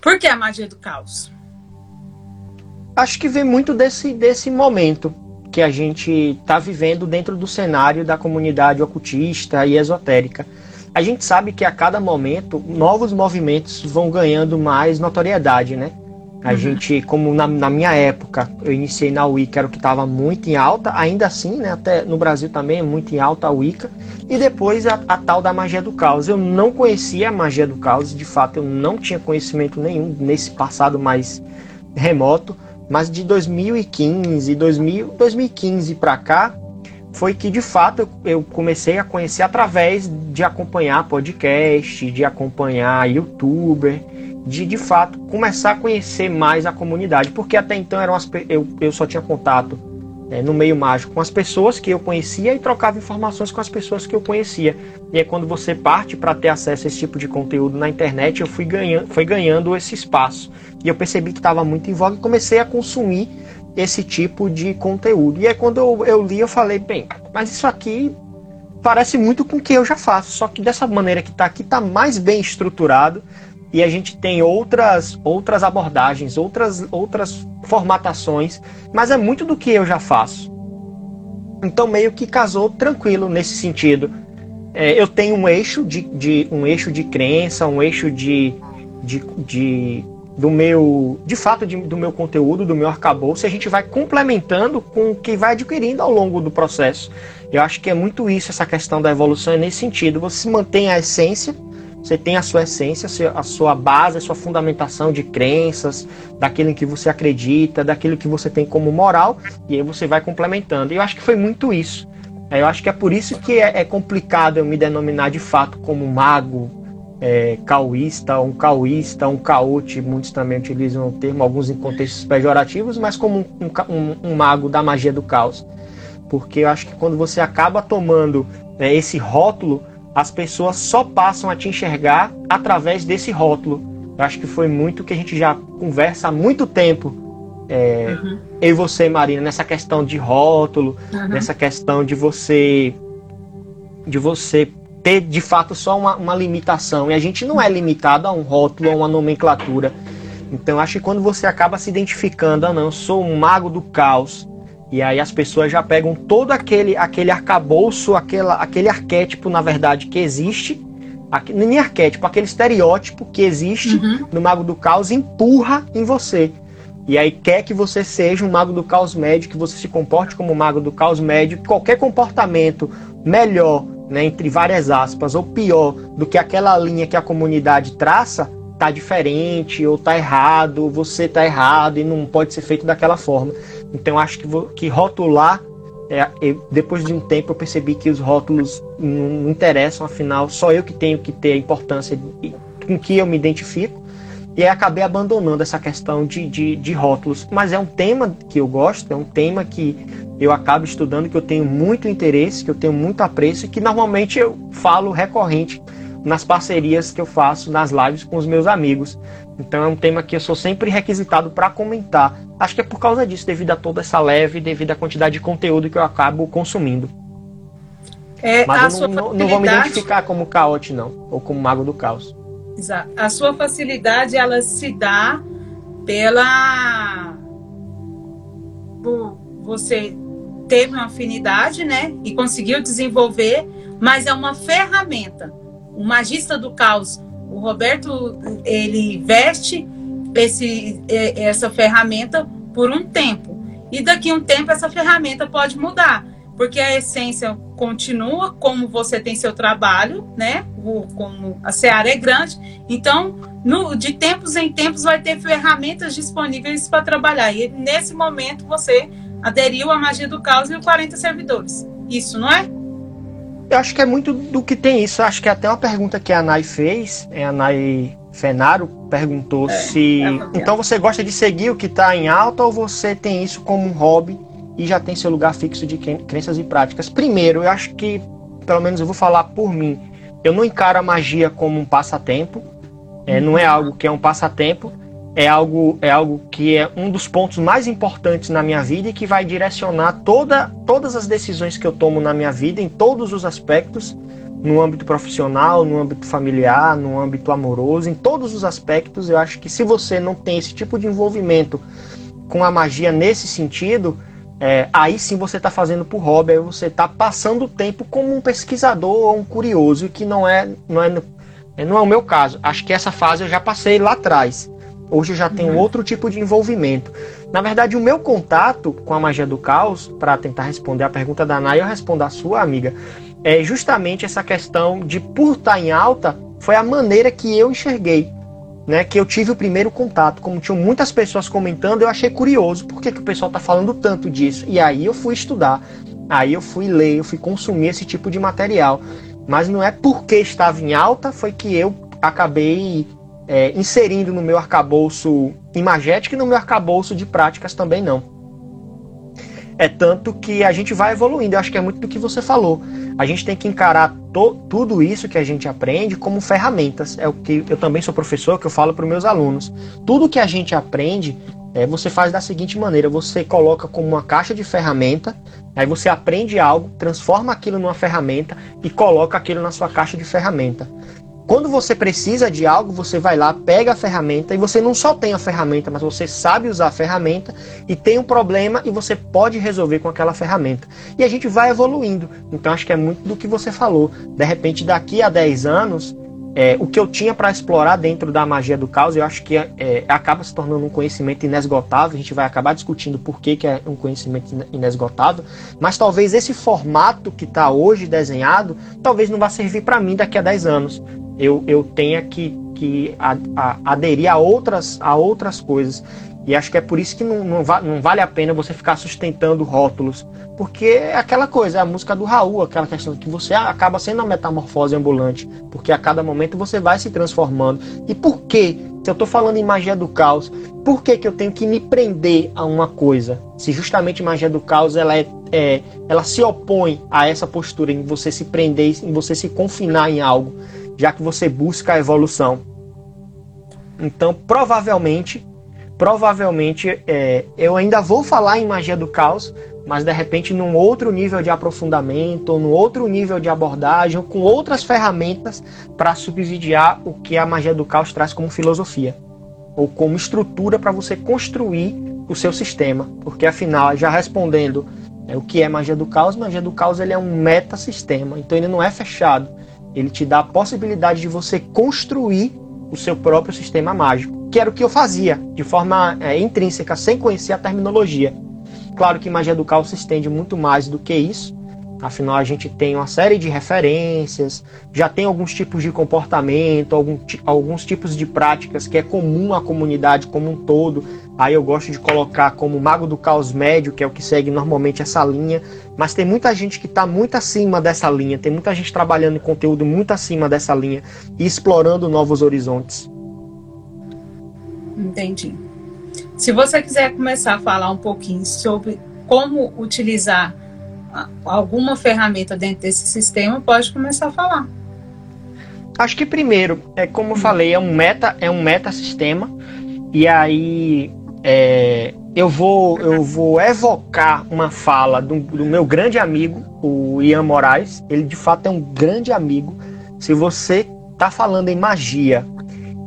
por que a magia do caos? Acho que vem muito desse, desse momento que a gente está vivendo dentro do cenário da comunidade ocultista e esotérica. A gente sabe que a cada momento novos movimentos vão ganhando mais notoriedade, né? A uhum. gente, como na, na, minha época, eu iniciei na Wicca, era o que estava muito em alta, ainda assim, né? Até no Brasil também é muito em alta a Wicca. E depois a, a, tal da magia do caos. Eu não conhecia a magia do caos, de fato eu não tinha conhecimento nenhum nesse passado mais remoto. Mas de 2015, 2000, 2015 para cá, foi que de fato eu comecei a conhecer através de acompanhar podcast, de acompanhar youtuber de de fato começar a conhecer mais a comunidade, porque até então eram as, eu, eu só tinha contato é, no meio mágico com as pessoas que eu conhecia e trocava informações com as pessoas que eu conhecia. E é quando você parte para ter acesso a esse tipo de conteúdo na internet, eu fui ganhando, fui ganhando esse espaço. E eu percebi que estava muito em voga e comecei a consumir esse tipo de conteúdo. E aí quando eu, eu li, eu falei, bem, mas isso aqui parece muito com o que eu já faço, só que dessa maneira que está aqui está mais bem estruturado e a gente tem outras outras abordagens, outras outras formatações, mas é muito do que eu já faço. Então meio que casou tranquilo nesse sentido. É, eu tenho um eixo de, de, um eixo de crença, um eixo de, de, de do meu de fato de, do meu conteúdo, do meu arcabouço, e a gente vai complementando com o que vai adquirindo ao longo do processo. Eu acho que é muito isso, essa questão da evolução é nesse sentido. Você mantém a essência, você tem a sua essência, a sua base, a sua fundamentação de crenças, daquilo em que você acredita, daquilo que você tem como moral, e aí você vai complementando. E eu acho que foi muito isso. Eu acho que é por isso que é, é complicado eu me denominar de fato como mago, é, um cauísta, um caote, muitos também utilizam o termo, alguns em contextos pejorativos, mas como um, um, um mago da magia do caos. Porque eu acho que quando você acaba tomando né, esse rótulo, as pessoas só passam a te enxergar através desse rótulo. Eu acho que foi muito que a gente já conversa há muito tempo, é, uhum. eu e você, Marina, nessa questão de rótulo, uhum. nessa questão de você de você ter de fato só uma, uma limitação. E a gente não é limitado a um rótulo, a uma nomenclatura. Então acho que quando você acaba se identificando, ah não, eu sou um mago do caos, e aí as pessoas já pegam todo aquele, aquele arcabouço, aquela, aquele arquétipo, na verdade, que existe. Aqui, nem arquétipo, aquele estereótipo que existe uhum. no Mago do Caos empurra em você. E aí quer que você seja um Mago do Caos médio, que você se comporte como um Mago do Caos médio. Qualquer comportamento melhor, né, entre várias aspas, ou pior do que aquela linha que a comunidade traça, tá diferente ou tá errado, você tá errado e não pode ser feito daquela forma. Então acho que, vou, que rotular, é, depois de um tempo eu percebi que os rótulos não, não interessam, afinal só eu que tenho que ter a importância de, com que eu me identifico. E aí acabei abandonando essa questão de, de, de, rótulos. Mas é um tema que eu gosto, é um tema que eu acabo estudando, que eu tenho muito interesse, que eu tenho muito apreço e que normalmente eu falo recorrente nas parcerias que eu faço nas lives com os meus amigos. Então é um tema que eu sou sempre requisitado para comentar. Acho que é por causa disso, devido a toda essa leve, devido à quantidade de conteúdo que eu acabo consumindo. É, Mas eu não, facilidade... não, vou me identificar como caote, não, ou como mago do caos. Exato. A sua facilidade, ela se dá pela. Você teve uma afinidade, né? E conseguiu desenvolver, mas é uma ferramenta o magista do caos, o Roberto, ele veste esse, essa ferramenta por um tempo. E daqui a um tempo essa ferramenta pode mudar, porque a essência continua como você tem seu trabalho, né? O, como a seara é grande, então no, de tempos em tempos vai ter ferramentas disponíveis para trabalhar. E nesse momento você aderiu à magia do caos e os 40 servidores. Isso, não é? Eu acho que é muito do que tem isso. Eu acho que até uma pergunta que a Nai fez, é a Nai Fenaro perguntou é, se. É então você gosta de seguir o que está em alta ou você tem isso como um hobby e já tem seu lugar fixo de crenças e práticas? Primeiro, eu acho que, pelo menos eu vou falar por mim, eu não encaro a magia como um passatempo. É, não é algo que é um passatempo. É algo, é algo que é um dos pontos mais importantes na minha vida e que vai direcionar toda, todas as decisões que eu tomo na minha vida, em todos os aspectos, no âmbito profissional, no âmbito familiar, no âmbito amoroso, em todos os aspectos. Eu acho que se você não tem esse tipo de envolvimento com a magia nesse sentido, é, aí sim você está fazendo por hobby, aí você está passando o tempo como um pesquisador ou um curioso, que não é, não é, não é o meu caso. Acho que essa fase eu já passei lá atrás. Hoje eu já tenho outro tipo de envolvimento. Na verdade, o meu contato com a magia do caos, para tentar responder a pergunta da Naya, eu respondo a sua amiga, é justamente essa questão de por estar em alta, foi a maneira que eu enxerguei, né? Que eu tive o primeiro contato. Como tinham muitas pessoas comentando, eu achei curioso por que, que o pessoal está falando tanto disso. E aí eu fui estudar, aí eu fui ler, eu fui consumir esse tipo de material. Mas não é porque estava em alta, foi que eu acabei é, inserindo no meu arcabouço imagético e no meu arcabouço de práticas também não. É tanto que a gente vai evoluindo. Eu acho que é muito do que você falou. A gente tem que encarar tudo isso que a gente aprende como ferramentas. É o que eu também sou professor, que eu falo para os meus alunos. Tudo que a gente aprende, é, você faz da seguinte maneira: você coloca como uma caixa de ferramenta, aí você aprende algo, transforma aquilo numa ferramenta e coloca aquilo na sua caixa de ferramenta. Quando você precisa de algo, você vai lá, pega a ferramenta e você não só tem a ferramenta, mas você sabe usar a ferramenta e tem um problema e você pode resolver com aquela ferramenta. E a gente vai evoluindo. Então acho que é muito do que você falou. De repente, daqui a 10 anos, é, o que eu tinha para explorar dentro da magia do caos, eu acho que é, acaba se tornando um conhecimento inesgotável. A gente vai acabar discutindo por que, que é um conhecimento inesgotável, mas talvez esse formato que está hoje desenhado, talvez não vá servir para mim daqui a 10 anos eu, eu tenha que, que a, a, aderir a outras, a outras coisas. E acho que é por isso que não, não, va não, vale a pena você ficar sustentando rótulos. Porque é aquela coisa, é a música do Raul, aquela questão que você acaba sendo uma metamorfose ambulante. Porque a cada momento você vai se transformando. E por que, se eu estou falando em magia do caos, por que, que eu tenho que me prender a uma coisa? Se justamente magia do caos ela, é, é, ela se opõe a essa postura em você se prender, em você se confinar em algo já que você busca a evolução. Então, provavelmente, provavelmente é, eu ainda vou falar em magia do caos, mas de repente num outro nível de aprofundamento, ou num outro nível de abordagem, ou com outras ferramentas para subsidiar o que a magia do caos traz como filosofia, ou como estrutura para você construir o seu sistema. Porque afinal, já respondendo é, o que é magia do caos, magia do caos ele é um metasistema, então ele não é fechado. Ele te dá a possibilidade de você construir o seu próprio sistema mágico, que era o que eu fazia de forma é, intrínseca, sem conhecer a terminologia. Claro que magia do caos se estende muito mais do que isso, afinal a gente tem uma série de referências, já tem alguns tipos de comportamento, algum, alguns tipos de práticas que é comum à comunidade como um todo, Aí eu gosto de colocar como Mago do Caos Médio, que é o que segue normalmente essa linha. Mas tem muita gente que está muito acima dessa linha, tem muita gente trabalhando em conteúdo muito acima dessa linha e explorando novos horizontes. Entendi. Se você quiser começar a falar um pouquinho sobre como utilizar alguma ferramenta dentro desse sistema, pode começar a falar. Acho que primeiro, é como eu falei, é um meta, é um meta sistema. E aí é, eu, vou, eu vou evocar uma fala do, do, meu grande amigo, o Ian Moraes. Ele de fato é um grande amigo. Se você está falando em magia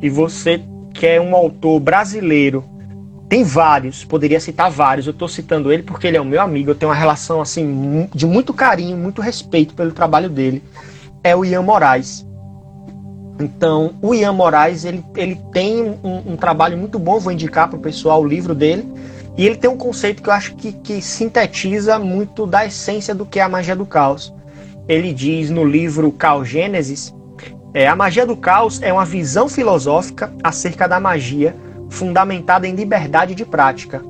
e você quer um autor brasileiro, tem vários, poderia citar vários. Eu estou citando ele porque ele é o meu amigo. Eu tenho uma relação assim de muito carinho, muito respeito pelo trabalho dele. É o Ian Moraes. Então, o Ian Moraes ele, ele tem um, um trabalho muito bom, vou indicar para o pessoal o livro dele. E ele tem um conceito que eu acho que, que sintetiza muito da essência do que é a magia do caos. Ele diz no livro Caos Gênesis: é, a magia do caos é uma visão filosófica acerca da magia fundamentada em liberdade de prática.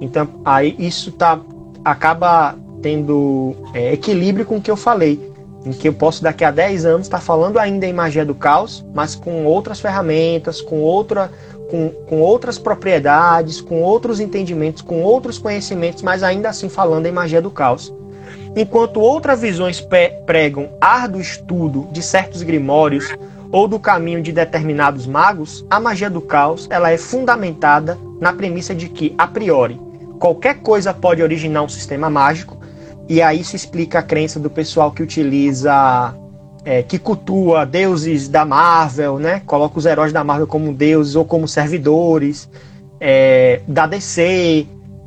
Então, aí isso tá, acaba tendo é, equilíbrio com o que eu falei em que eu posso daqui a 10 anos estar falando ainda em magia do caos, mas com outras ferramentas, com, outra, com, com outras propriedades, com outros entendimentos, com outros conhecimentos, mas ainda assim falando em magia do caos. Enquanto outras visões pregam árduo estudo de certos grimórios ou do caminho de determinados magos, a magia do caos ela é fundamentada na premissa de que, a priori, qualquer coisa pode originar um sistema mágico, e aí isso explica a crença do pessoal que utiliza, é, que cultua deuses da Marvel, né? Coloca os heróis da Marvel como deuses ou como servidores, é, da DC,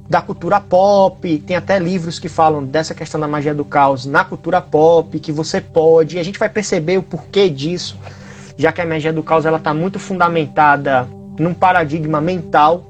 da cultura pop. Tem até livros que falam dessa questão da magia do caos na cultura pop, que você pode. E a gente vai perceber o porquê disso, já que a magia do caos ela está muito fundamentada num paradigma mental.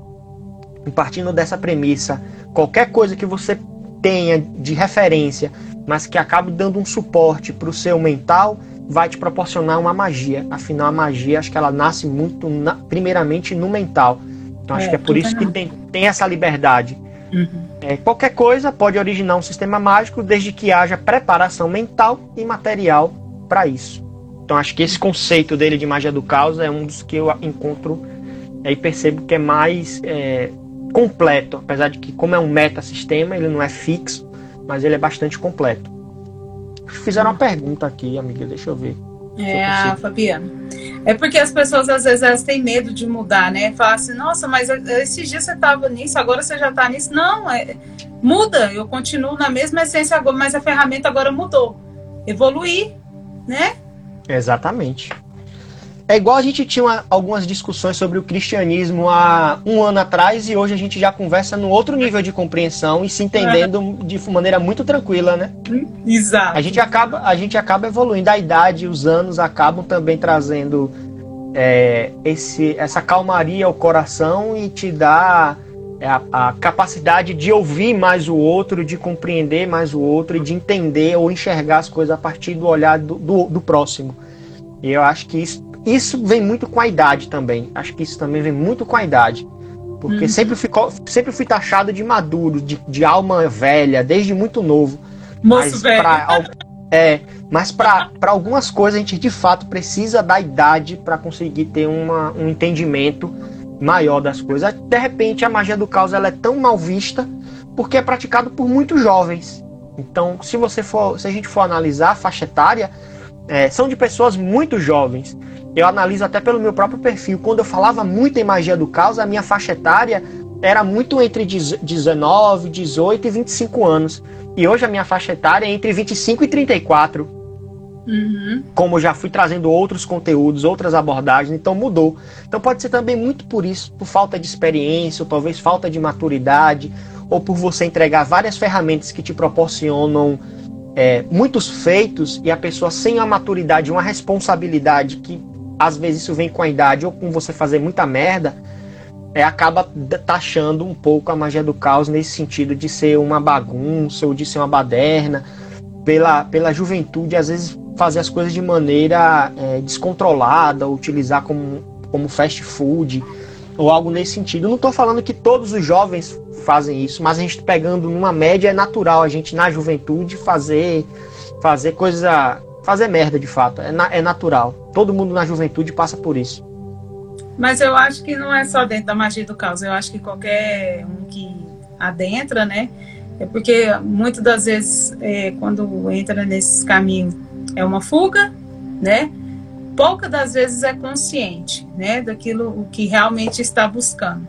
Partindo dessa premissa, qualquer coisa que você tenha de referência, mas que acabe dando um suporte para o seu mental, vai te proporcionar uma magia. Afinal, a magia, acho que ela nasce muito, na, primeiramente, no mental. Então, acho é, que é por isso que tem, tem essa liberdade. Uhum. É, qualquer coisa pode originar um sistema mágico, desde que haja preparação mental e material para isso. Então, acho que esse conceito dele de magia do caos é um dos que eu encontro e percebo que é mais é, completo, apesar de que, como é um metasistema, ele não é fixo, mas ele é bastante completo. Fizeram uma pergunta aqui, amiga, deixa eu ver. É, a Fabiana. É porque as pessoas, às vezes, elas têm medo de mudar, né? Falar assim, nossa, mas esses dias você estava nisso, agora você já está nisso. Não, é, muda, eu continuo na mesma essência, mas a ferramenta agora mudou. Evoluir, né? Exatamente. É igual a gente tinha uma, algumas discussões sobre o cristianismo há um ano atrás e hoje a gente já conversa num outro nível de compreensão e se entendendo de maneira muito tranquila, né? Exato. A gente acaba, a gente acaba evoluindo. A idade, os anos acabam também trazendo é, esse, essa calmaria ao coração e te dá é, a, a, capacidade de ouvir mais o outro, de compreender mais o outro e de entender ou enxergar as coisas a partir do olhar do, do, do próximo. E eu acho que isso isso vem muito com a idade também. Acho que isso também vem muito com a idade. Porque uhum. sempre, ficou, sempre fui taxado de maduro, de, de alma velha, desde muito novo. Moço mas velho. Pra, é, mas para algumas coisas a gente de fato precisa da idade para conseguir ter uma, um entendimento maior das coisas. De repente a magia do caos ela é tão mal vista porque é praticado por muitos jovens. Então, se você for, se a gente for analisar a faixa etária, é, são de pessoas muito jovens eu analiso até pelo meu próprio perfil. Quando eu falava muito em magia do caos, a minha faixa etária era muito entre 19, 18 e 25 anos. E hoje a minha faixa etária é entre 25 e 34. Uhum. Como já fui trazendo outros conteúdos, outras abordagens, então mudou. Então pode ser também muito por isso, por falta de experiência, ou talvez falta de maturidade, ou por você entregar várias ferramentas que te proporcionam é, muitos feitos e a pessoa sem a maturidade, uma responsabilidade que às vezes isso vem com a idade ou com você fazer muita merda, é, acaba taxando um pouco a magia do caos nesse sentido de ser uma bagunça ou de ser uma baderna, pela, pela juventude, às vezes fazer as coisas de maneira é, descontrolada, utilizar como, como fast food ou algo nesse sentido. não estou falando que todos os jovens fazem isso, mas a gente pegando numa média é natural a gente na juventude fazer fazer coisa fazer merda de fato. É, na, é natural. Todo mundo na juventude passa por isso. Mas eu acho que não é só dentro da magia do caos. Eu acho que qualquer um que adentra, né? É porque muitas das vezes, é, quando entra nesses caminhos, é uma fuga, né? Poucas das vezes é consciente, né? Daquilo o que realmente está buscando.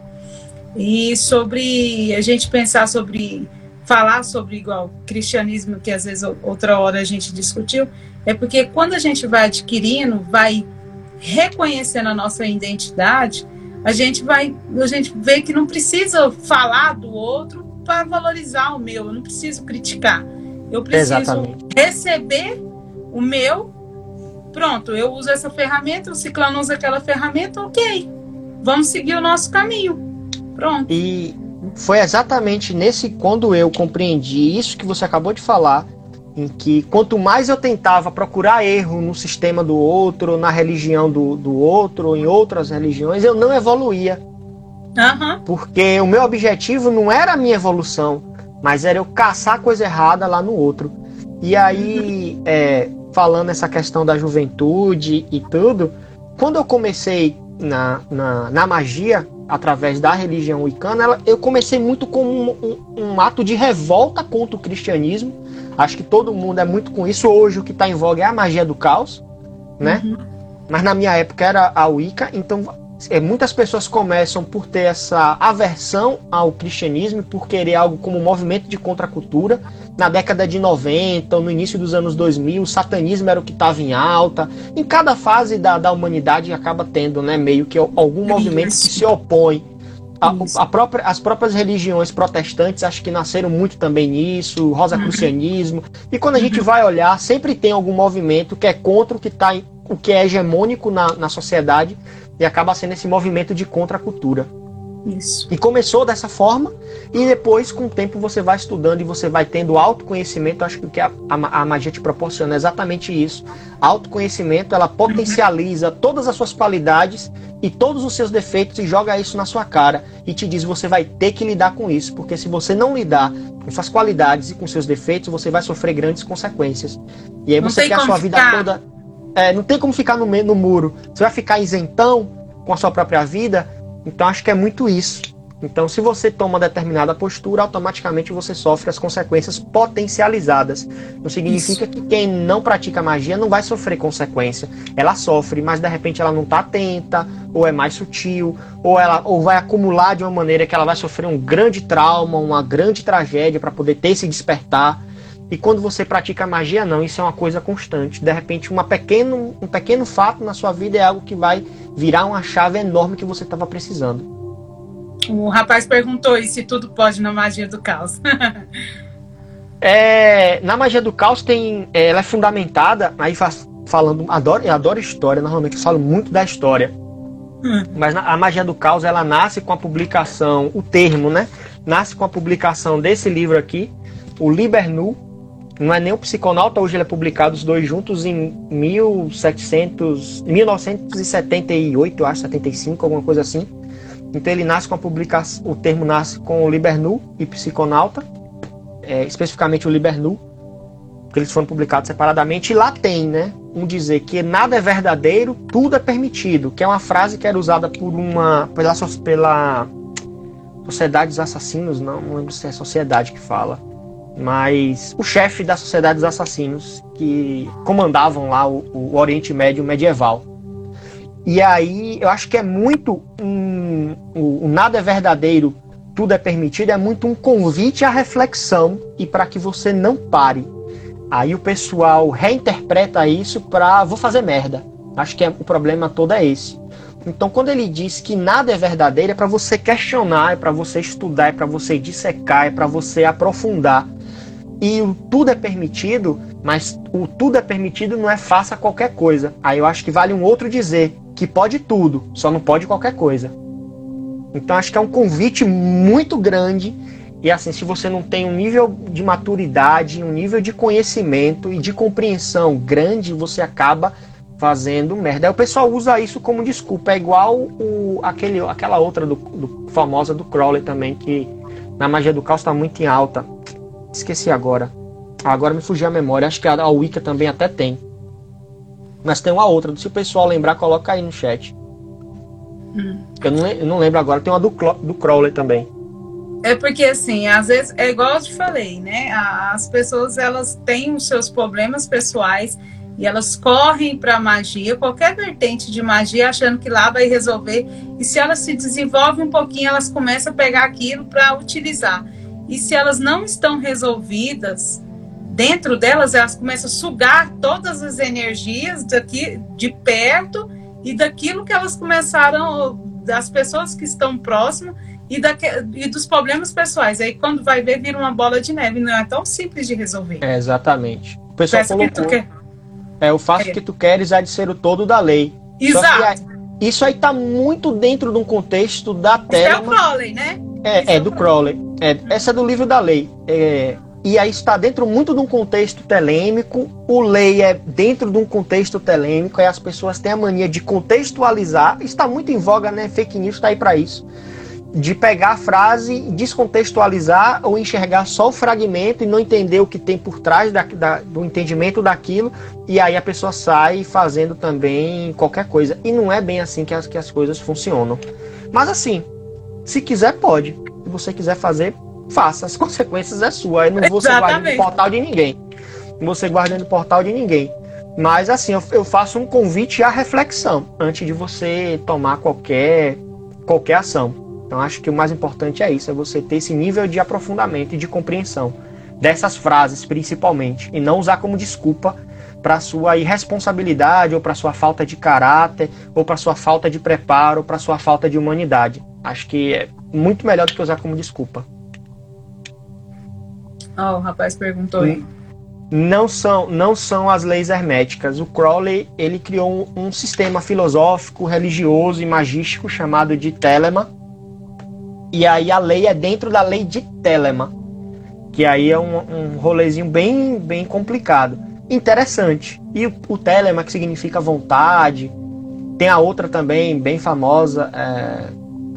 E sobre a gente pensar sobre falar sobre igual cristianismo que às vezes outra hora a gente discutiu, é porque quando a gente vai adquirindo, vai reconhecendo a nossa identidade, a gente vai, a gente vê que não precisa falar do outro para valorizar o meu, eu não preciso criticar. Eu preciso Exatamente. receber o meu. Pronto, eu uso essa ferramenta, o ciclano usa aquela ferramenta, ok. Vamos seguir o nosso caminho. Pronto. E foi exatamente nesse quando eu compreendi isso que você acabou de falar, em que quanto mais eu tentava procurar erro no sistema do outro, na religião do, do outro, em outras religiões, eu não evoluía. Uhum. Porque o meu objetivo não era a minha evolução, mas era eu caçar coisa errada lá no outro. E aí, uhum. é, falando essa questão da juventude e tudo, quando eu comecei na, na, na magia, através da religião wicana, ela, eu comecei muito como um, um, um, ato de revolta contra o cristianismo. Acho que todo mundo é muito com isso. Hoje o que está em voga é a magia do caos, né? Uhum. mas na minha época era a Wicca, então muitas pessoas começam por ter essa aversão ao cristianismo, por querer algo como um movimento de contracultura. Na década de 90, no início dos anos 2000, o satanismo era o que estava em alta. Em cada fase da, da humanidade acaba tendo né, meio que algum movimento que se opõe. A, a própria, as próprias religiões protestantes acho que nasceram muito também nisso, rosacrucianismo. E quando a gente vai olhar, sempre tem algum movimento que é contra o que, tá, o que é hegemônico na, na sociedade e acaba sendo esse movimento de contracultura. Isso. E começou dessa forma, e depois, com o tempo, você vai estudando e você vai tendo autoconhecimento. Acho que o que a, a, a magia te proporciona é exatamente isso. Autoconhecimento, ela potencializa todas as suas qualidades e todos os seus defeitos e joga isso na sua cara e te diz: você vai ter que lidar com isso, porque se você não lidar com suas qualidades e com seus defeitos, você vai sofrer grandes consequências. E aí você quer a sua vida ficar. toda é, não tem como ficar no, no muro. Você vai ficar isentão com a sua própria vida. Então acho que é muito isso. Então, se você toma uma determinada postura, automaticamente você sofre as consequências potencializadas. Não significa Isso. que quem não pratica magia não vai sofrer consequência. Ela sofre, mas de repente ela não está atenta, ou é mais sutil, ou ela ou vai acumular de uma maneira que ela vai sofrer um grande trauma, uma grande tragédia para poder ter esse despertar. E quando você pratica magia, não, isso é uma coisa constante. De repente, uma pequeno, um pequeno fato na sua vida é algo que vai virar uma chave enorme que você estava precisando. O rapaz perguntou e se tudo pode na magia do caos. é, na magia do caos tem, é, ela é fundamentada, aí faz, falando, adoro, eu adoro história, normalmente eu falo muito da história. Hum. Mas a magia do caos ela nasce com a publicação, o termo, né? Nasce com a publicação desse livro aqui, o Liber Nu, não é nem o Psiconauta, hoje ele é publicado os dois juntos em 1700, 1978, eu acho, 75, alguma coisa assim. Então ele nasce com a publicação, o termo nasce com o Libernu e Psiconauta, é, especificamente o Libernu, que eles foram publicados separadamente, e lá tem, né, um dizer que nada é verdadeiro, tudo é permitido, que é uma frase que era usada por uma, pela, pela Sociedade dos Assassinos, não, não lembro se é a sociedade que fala, mas o chefe da Sociedade dos Assassinos, que comandavam lá o, o Oriente Médio medieval. E aí eu acho que é muito um, o, o nada é verdadeiro, tudo é permitido, é muito um convite à reflexão e para que você não pare. Aí o pessoal reinterpreta isso para vou fazer merda. Acho que é, o problema todo é esse. Então, quando ele diz que nada é verdadeiro, é para você questionar, é para você estudar, é para você dissecar, é para você aprofundar. E o tudo é permitido, mas o tudo é permitido não é faça qualquer coisa. Aí eu acho que vale um outro dizer que pode tudo, só não pode qualquer coisa. Então acho que é um convite muito grande. E assim, se você não tem um nível de maturidade, um nível de conhecimento e de compreensão grande, você acaba fazendo merda. Aí o pessoal usa isso como desculpa. É igual o, aquele, aquela outra do, do famosa do Crowley também, que na magia do caos está muito em alta. Esqueci agora. Agora me fugiu a memória. Acho que a, Wicca também até tem. Mas tem uma outra. Se o pessoal lembrar, coloca aí no chat. Hum. Eu, não, eu não lembro agora. Tem uma do, do Crowley também. É porque assim, às vezes, é igual eu te falei, né? As pessoas elas têm os seus problemas pessoais e elas correm para magia, qualquer vertente de magia, achando que lá vai resolver. E se elas se desenvolvem um pouquinho, elas começam a pegar aquilo para utilizar. E se elas não estão resolvidas, dentro delas, elas começam a sugar todas as energias daqui de perto e daquilo que elas começaram, das pessoas que estão próximas e, da, e dos problemas pessoais. Aí quando vai ver, vira uma bola de neve. Não é tão simples de resolver. É, exatamente. O pessoal Peça colocou, que quer... É, o faço é. que tu queres é de ser o todo da lei. Exato. isso aí tá muito dentro de um contexto da tela. é o Crowley, né? É, é do Crowley. É, essa é do livro da lei. É, e aí está dentro muito de um contexto telêmico. O lei é dentro de um contexto telêmico. Aí as pessoas têm a mania de contextualizar. Está muito em voga, né? Fake news está aí para isso. De pegar a frase, descontextualizar ou enxergar só o fragmento e não entender o que tem por trás da, da, do entendimento daquilo. E aí a pessoa sai fazendo também qualquer coisa. E não é bem assim que as, que as coisas funcionam. Mas assim, se quiser, pode. Se você quiser fazer, faça. As consequências é sua. Eu não vou ser guardando o portal de ninguém. Não vou ser guardando o portal de ninguém. Mas assim, eu, eu faço um convite à reflexão antes de você tomar qualquer, qualquer ação. Então acho que o mais importante é isso, é você ter esse nível de aprofundamento e de compreensão dessas frases principalmente e não usar como desculpa para sua irresponsabilidade ou para sua falta de caráter ou para sua falta de preparo ou para sua falta de humanidade. Acho que é muito melhor do que usar como desculpa. Oh, o rapaz perguntou aí. Não são, não são as leis herméticas. O Crowley ele criou um, um sistema filosófico, religioso e magístico chamado de Telema. E aí a lei é dentro da lei de Telema, que aí é um, um rolezinho bem, bem complicado. Interessante. E o, o Telema, que significa vontade. Tem a outra também, bem famosa, é,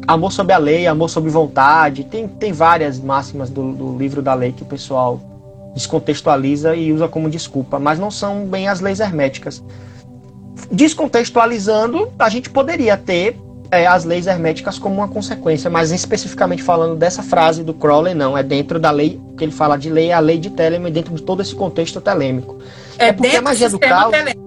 Amor sobre a lei, amor sobre vontade. Tem, tem várias máximas do, do livro da lei que o pessoal descontextualiza e usa como desculpa, mas não são bem as leis herméticas. Descontextualizando, a gente poderia ter é, as leis herméticas como uma consequência, mas especificamente falando dessa frase do Crowley, não, é dentro da lei, que ele fala de lei, é a lei de Telema, dentro de todo esse contexto telêmico. É, é porque a magia do, do caos telêmico.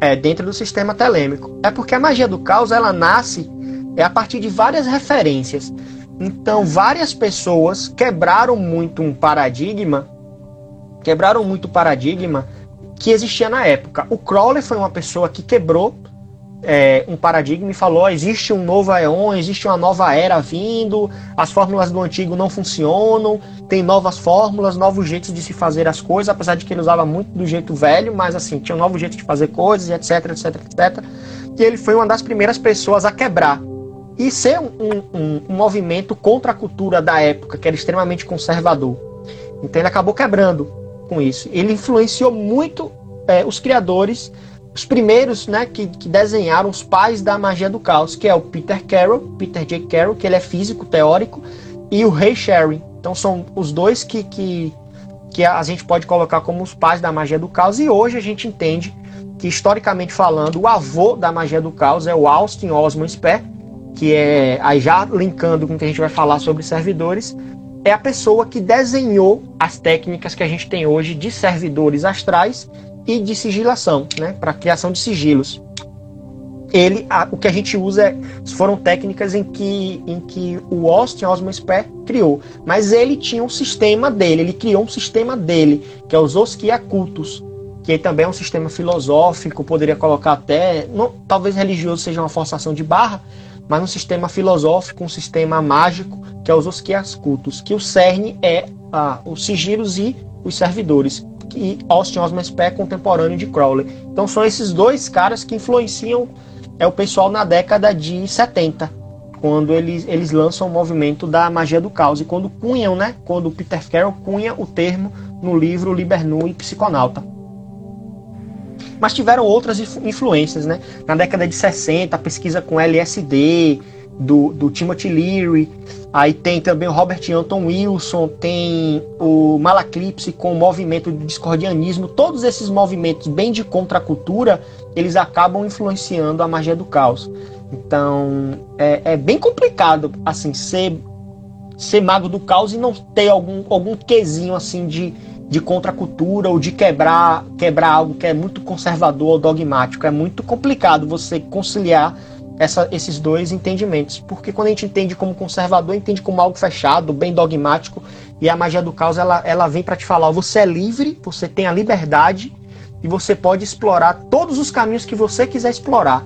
é dentro do sistema telêmico. É porque a magia do caos ela nasce é a partir de várias referências. Então, várias pessoas quebraram muito um paradigma, quebraram muito o paradigma que existia na época. O Crowley foi uma pessoa que quebrou é, um paradigma e falou: existe um novo Aeon, existe uma nova era vindo, as fórmulas do antigo não funcionam, tem novas fórmulas, novos jeitos de se fazer as coisas, apesar de que ele usava muito do jeito velho, mas assim, tinha um novo jeito de fazer coisas, etc, etc, etc. E ele foi uma das primeiras pessoas a quebrar e ser um, um, um, movimento contra a cultura da época, que era extremamente conservador. Então ele acabou quebrando com isso. Ele influenciou muito é, os criadores, os primeiros né, que, que, desenharam os pais da magia do caos, que é o Peter Carroll, Peter J. Carroll, que ele é físico teórico, e o Ray Sherry. Então são os dois que, que, que a gente pode colocar como os pais da magia do caos, e hoje a gente entende que, historicamente falando, o avô da magia do caos é o Austin Osman Spare, que é, aí já linkando com o que a gente vai falar sobre servidores, é a pessoa que desenhou as técnicas que a gente tem hoje de servidores astrais e de sigilação, né, para criação de sigilos. Ele, a, o que a gente usa é, foram técnicas em que, em que o Austin Osman Spare criou, mas ele tinha um sistema dele, ele criou um sistema dele, que é os Osquiacultos, que também é um sistema filosófico, poderia colocar até, não, talvez religioso seja uma forçação de barra, mas um sistema filosófico, um sistema mágico, que é os osquias cultos, que o cerne é ah, os sigilos e os servidores, e Austin Osman Spare contemporâneo de Crowley. Então são esses dois caras que influenciam é o pessoal na década de 70, quando eles, eles lançam o movimento da magia do caos, e quando cunham, né, quando Peter Carroll cunha o termo no livro Libernu e Psiconauta mas tiveram outras influências, né? Na década de 60, a pesquisa com LSD, do, do Timothy Leary, aí tem também o Robert Anton Wilson, tem o Malaclipse com o movimento do discordianismo, todos esses movimentos bem de contracultura, eles acabam influenciando a magia do caos. Então, é, é bem complicado, assim, ser, ser mago do caos e não ter algum, algum quesinho, assim, de de contracultura ou de quebrar, quebrar algo que é muito conservador ou dogmático. É muito complicado você conciliar essa, esses dois entendimentos. Porque quando a gente entende como conservador, entende como algo fechado, bem dogmático, e a magia do caos ela, ela vem para te falar: você é livre, você tem a liberdade e você pode explorar todos os caminhos que você quiser explorar.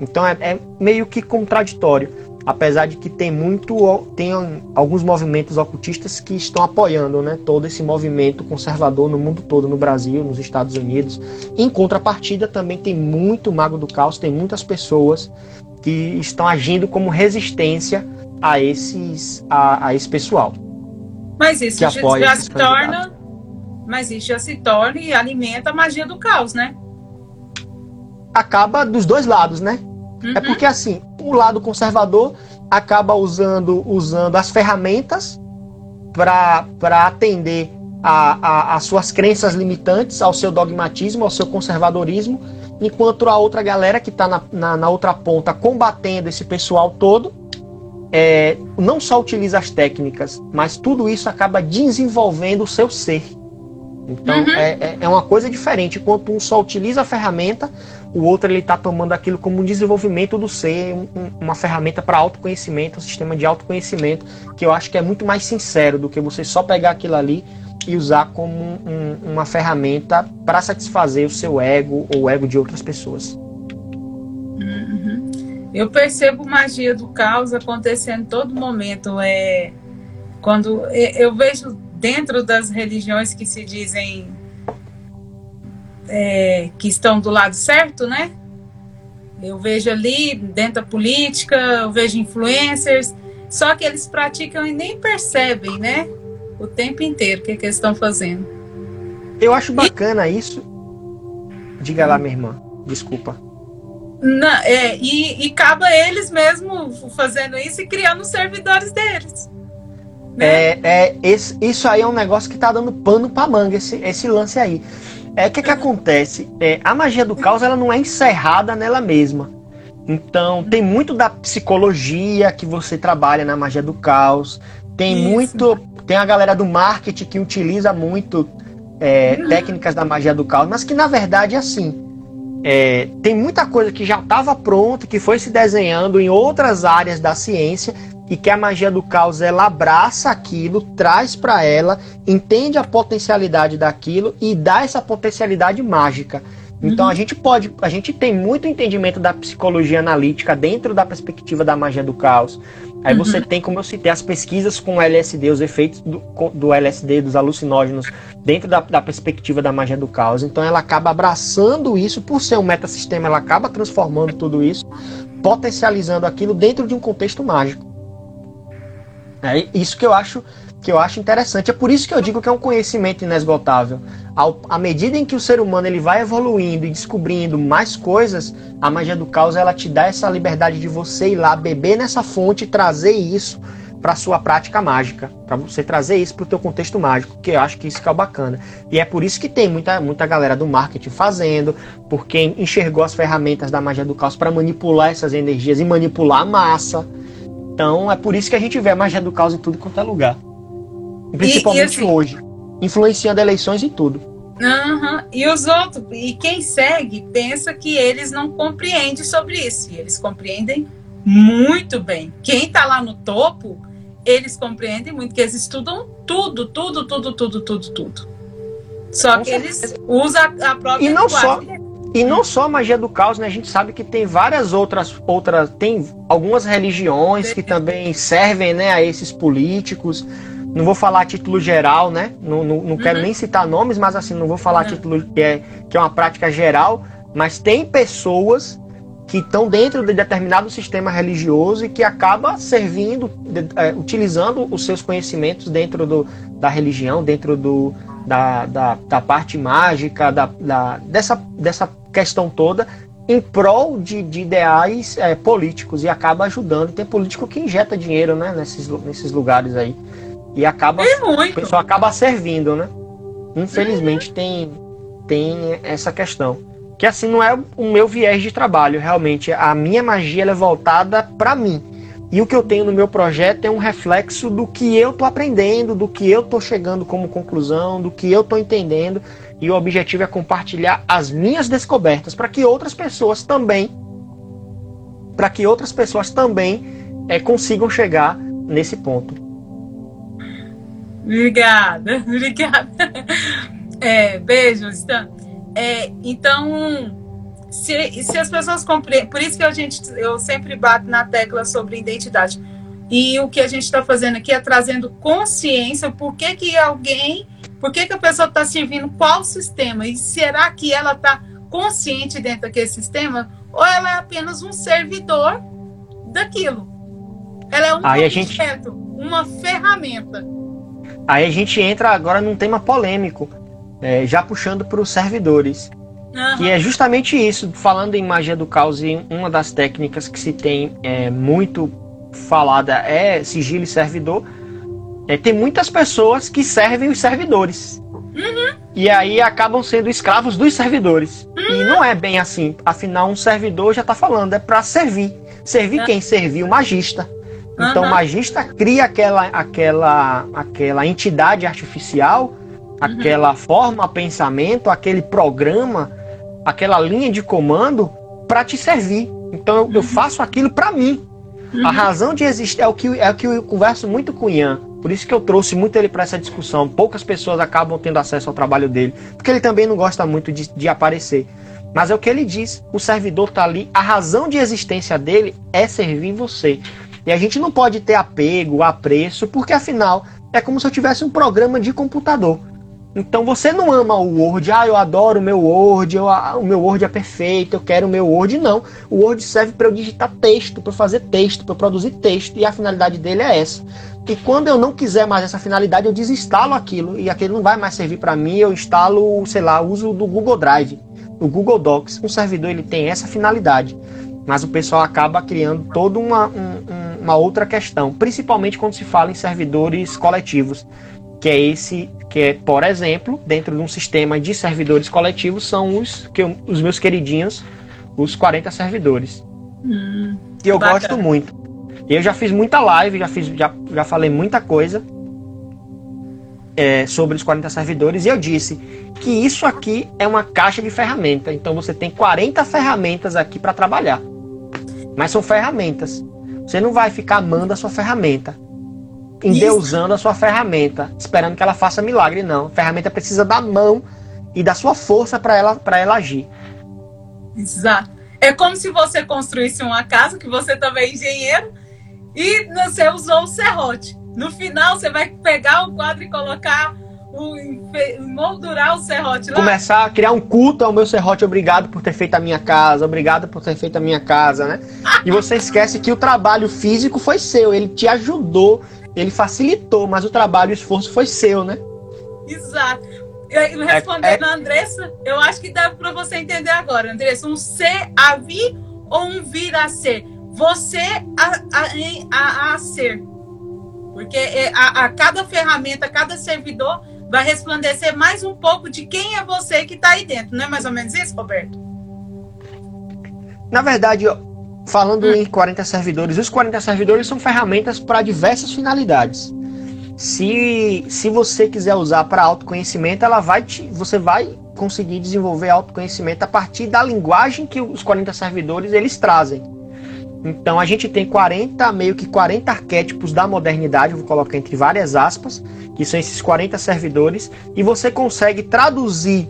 Então é, é meio que contraditório apesar de que tem muito tem alguns movimentos ocultistas que estão apoiando né, todo esse movimento conservador no mundo todo, no Brasil, nos Estados Unidos. Em contrapartida, também tem muito mago do caos, tem muitas pessoas que estão agindo como resistência a esses a, a esse pessoal. Mas isso já se torna, mas isso já se torna e alimenta a magia do caos, né? Acaba dos dois lados, né? É uhum. É porque assim, o lado conservador acaba usando, usando as ferramentas para atender às suas crenças limitantes, ao seu dogmatismo, ao seu conservadorismo, enquanto a outra galera que está na, na, na, outra ponta combatendo esse pessoal todo, é, não só utiliza as técnicas, mas tudo isso acaba desenvolvendo o seu ser. Então uhum. é, é, é uma coisa diferente. Enquanto um só utiliza a ferramenta, o outro ele está tomando aquilo como um desenvolvimento do ser, um, uma ferramenta para autoconhecimento, um sistema de autoconhecimento, que eu acho que é muito mais sincero do que você só pegar aquilo ali e usar como um, uma ferramenta para satisfazer o seu ego ou o ego de outras pessoas. Uhum. Eu percebo magia do caos acontecendo em todo momento. É quando eu vejo dentro das religiões que se dizem é, que estão do lado certo, né? Eu vejo ali dentro da política, eu vejo influencers, só que eles praticam e nem percebem, né? O tempo inteiro o que, que eles estão fazendo. Eu acho bacana e... isso. Diga lá, minha irmã. Desculpa. Não, é, e, e acaba eles mesmo fazendo isso e criando os servidores deles. Né? É, é, esse, isso aí é um negócio que tá dando pano pra manga, esse, esse lance aí. É o que, que acontece? É, a magia do caos ela não é encerrada nela mesma. Então, tem muito da psicologia que você trabalha na magia do caos. Tem Isso. muito. Tem a galera do marketing que utiliza muito é, uhum. técnicas da magia do caos, mas que na verdade é assim. É, tem muita coisa que já estava pronta, que foi se desenhando em outras áreas da ciência, e que a magia do caos ela abraça aquilo, traz para ela, entende a potencialidade daquilo e dá essa potencialidade mágica. Então uhum. a gente pode, a gente tem muito entendimento da psicologia analítica dentro da perspectiva da magia do caos. Aí uhum. você tem, como eu citei, as pesquisas com o LSD, os efeitos do, do LSD, dos alucinógenos, dentro da, da, perspectiva da magia do caos. Então ela acaba abraçando isso, por ser um metasistema, ela acaba transformando tudo isso, potencializando aquilo dentro de um contexto mágico. É isso que eu acho que eu acho interessante. É por isso que eu digo que é um conhecimento inesgotável. Ao, à medida em que o ser humano ele vai evoluindo e descobrindo mais coisas, a magia do caos ela te dá essa liberdade de você ir lá beber nessa fonte e trazer isso para sua prática mágica, para você trazer isso para o teu contexto mágico, que eu acho que isso que é bacana. E é por isso que tem muita, muita galera do marketing fazendo, porque enxergou as ferramentas da magia do caos para manipular essas energias e manipular a massa. Então é por isso que a gente vê a magia do caos em tudo quanto é lugar. Principalmente e, e assim, hoje. Influenciando eleições e tudo. Uhum. E os outros, e quem segue pensa que eles não compreendem sobre isso. E eles compreendem muito bem. Quem está lá no topo, eles compreendem muito, que eles estudam tudo, tudo, tudo, tudo, tudo, tudo. Só que eles usam a própria e não só e não só a magia do caos, né? A gente sabe que tem várias outras, outras tem algumas religiões que também servem, né, a esses políticos. Não vou falar a título geral, né? Não, não, não quero uhum. nem citar nomes, mas assim, não vou falar uhum. a título que é, que é uma prática geral, mas tem pessoas que estão dentro de determinado sistema religioso e que acaba servindo, de, é, utilizando os seus conhecimentos dentro do, da religião, dentro do, da, da, da parte mágica, da, da, dessa, dessa questão toda, em prol de, de ideais é, políticos e acaba ajudando. Tem político que injeta dinheiro né, nesses, nesses lugares aí. E acaba. o pessoal acaba servindo, né? Infelizmente tem, tem essa questão. Que assim não é o meu viés de trabalho, realmente. A minha magia é voltada para mim. E o que eu tenho no meu projeto é um reflexo do que eu tô aprendendo, do que eu tô chegando como conclusão, do que eu tô entendendo. E o objetivo é compartilhar as minhas descobertas para que outras pessoas também, para que outras pessoas também é, consigam chegar nesse ponto. Obrigada, obrigada. É, beijos. Então, é, então se, se as pessoas compreendem, por isso que a gente, eu sempre bato na tecla sobre identidade. E o que a gente está fazendo aqui é trazendo consciência por que, que alguém, por que, que a pessoa está servindo qual sistema, e será que ela está consciente dentro daquele sistema, ou ela é apenas um servidor daquilo. Ela é um Aí objeto, gente... uma ferramenta. Aí a gente entra agora num tema polêmico, é, já puxando para os servidores. Uhum. Que é justamente isso, falando em magia do caos, e uma das técnicas que se tem é, muito falada é sigilo e servidor. É, tem muitas pessoas que servem os servidores. Uhum. E aí acabam sendo escravos dos servidores. Uhum. E não é bem assim. Afinal, um servidor já está falando, é para servir. Servir quem? Servir o magista. Então o magista cria aquela, aquela, aquela entidade artificial aquela forma, pensamento, aquele programa, aquela linha de comando para te servir. Então eu, eu faço aquilo para mim. A razão de existir é o que é o que eu converso muito com o Ian. Por isso que eu trouxe muito ele para essa discussão. Poucas pessoas acabam tendo acesso ao trabalho dele, porque ele também não gosta muito de, de aparecer. Mas é o que ele diz: o servidor está ali, a razão de existência dele é servir você. E a gente não pode ter apego, apreço, porque afinal é como se eu tivesse um programa de computador. Então você não ama o Word, ah, eu adoro o meu Word, eu, ah, o meu Word é perfeito, eu quero o meu Word. Não. O Word serve para eu digitar texto, para fazer texto, para produzir texto, e a finalidade dele é essa. E quando eu não quiser mais essa finalidade, eu desinstalo aquilo e aquilo não vai mais servir para mim, eu instalo, sei lá, uso do Google Drive, o Google Docs. Um servidor ele tem essa finalidade, mas o pessoal acaba criando toda uma, um, uma outra questão, principalmente quando se fala em servidores coletivos que é esse que é, por exemplo, dentro de um sistema de servidores coletivos são os que eu, os meus queridinhos, os 40 servidores. Hum, que eu bacana. gosto muito. Eu já fiz muita live, já fiz já, já falei muita coisa é, sobre os 40 servidores e eu disse que isso aqui é uma caixa de ferramenta. Então você tem 40 ferramentas aqui para trabalhar. Mas são ferramentas. Você não vai ficar amando a sua ferramenta endeusando a sua ferramenta, esperando que ela faça milagre, não. A ferramenta precisa da mão e da sua força para ela, ela agir. Exato. É como se você construísse uma casa, que você também é engenheiro, e você usou o serrote. No final, você vai pegar o quadro e colocar moldurar o serrote lá. Começar a criar um culto ao meu serrote, obrigado por ter feito a minha casa, obrigado por ter feito a minha casa, né? e você esquece que o trabalho físico foi seu, ele te ajudou, ele facilitou, mas o trabalho e o esforço foi seu, né? Exato. Eu, respondendo é, é... a Andressa, eu acho que dá para você entender agora, Andressa, um ser a vir ou um vir a ser? Você a, a, a, a ser. Porque é, a, a cada ferramenta, cada servidor vai resplandecer mais um pouco de quem é você que está aí dentro. Não é mais ou menos isso, Roberto? Na verdade, falando em 40 servidores, os 40 servidores são ferramentas para diversas finalidades. Se, se você quiser usar para autoconhecimento, ela vai te, você vai conseguir desenvolver autoconhecimento a partir da linguagem que os 40 servidores eles trazem. Então a gente tem 40, meio que 40 arquétipos da modernidade, vou colocar entre várias aspas, que são esses 40 servidores, e você consegue traduzir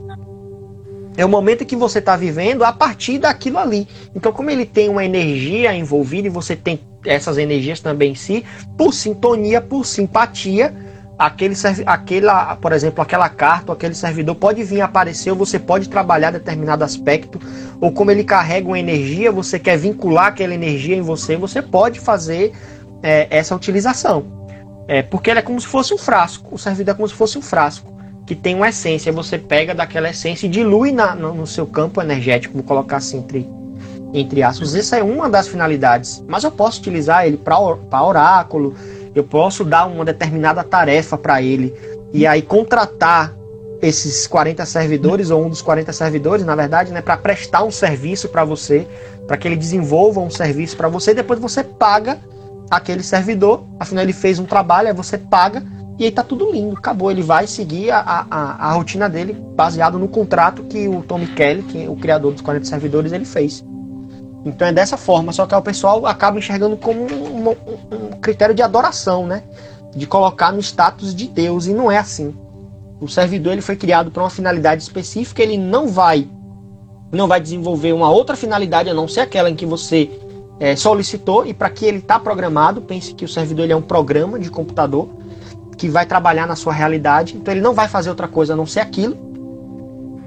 é o momento que você está vivendo a partir daquilo ali. Então, como ele tem uma energia envolvida e você tem essas energias também em si, por sintonia, por simpatia, aquele, aquela, por exemplo, aquela carta, aquele servidor pode vir aparecer, ou você pode trabalhar determinado aspecto, ou como ele carrega uma energia, você quer vincular aquela energia em você, você pode fazer é, essa utilização. É, porque ele é como se fosse um frasco, o servidor é como se fosse um frasco que tem uma essência. Você pega daquela essência e dilui na, no, no, seu campo energético, vou colocar assim entre, entre aspas. Essa é uma das finalidades. Mas eu posso utilizar ele para oráculo, eu posso dar uma determinada tarefa para ele e aí contratar esses 40 servidores ou um dos 40 servidores, na verdade, né, para prestar um serviço para você, para que ele desenvolva um serviço para você e depois você paga aquele servidor, afinal ele fez um trabalho, aí você paga e aí tá tudo lindo, acabou. Ele vai seguir a, a, a rotina dele baseado no contrato que o Tommy Kelly, que é o criador dos 40 servidores, ele fez. Então é dessa forma, só que o pessoal acaba enxergando como um, um, critério de adoração, né? De colocar no status de Deus, e não é assim. O servidor ele foi criado para uma finalidade específica, ele não vai não vai desenvolver uma outra finalidade a não ser aquela em que você é, solicitou e para que ele está programado. Pense que o servidor é um programa de computador que vai trabalhar na sua realidade, então ele não vai fazer outra coisa a não ser aquilo.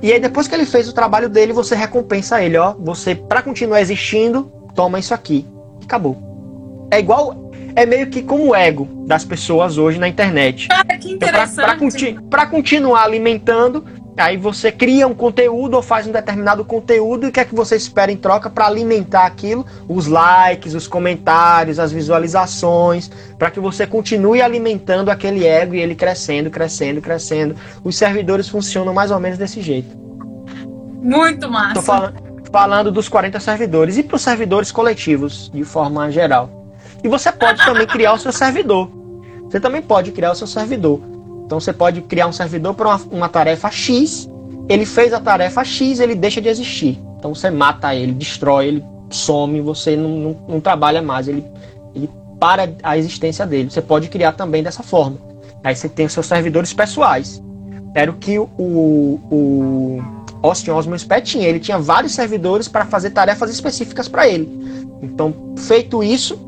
E aí depois que ele fez o trabalho dele, você recompensa ele, ó, você para continuar existindo, toma isso aqui. E acabou. É igual é meio que como o ego das pessoas hoje na internet. Ah, que interessante. Então, para continuar alimentando, Aí você cria um conteúdo ou faz um determinado conteúdo e o que é que você espera em troca para alimentar aquilo? Os likes, os comentários, as visualizações, para que você continue alimentando aquele ego e ele crescendo, crescendo, crescendo. Os servidores funcionam mais ou menos desse jeito. Muito massa. Tô falando, falando dos 40 servidores e para os servidores coletivos, de forma geral. E você pode também criar o seu servidor. Você também pode criar o seu servidor. Então você pode criar um servidor para uma, uma tarefa X, ele fez a tarefa X, ele deixa de existir. Então você mata ele, destrói ele, some, você não, não, não trabalha mais, ele, ele para a existência dele. Você pode criar também dessa forma. Aí você tem os seus servidores pessoais. Era o que o, o Austin Osman Spec tinha. Ele tinha vários servidores para fazer tarefas específicas para ele. Então, feito isso,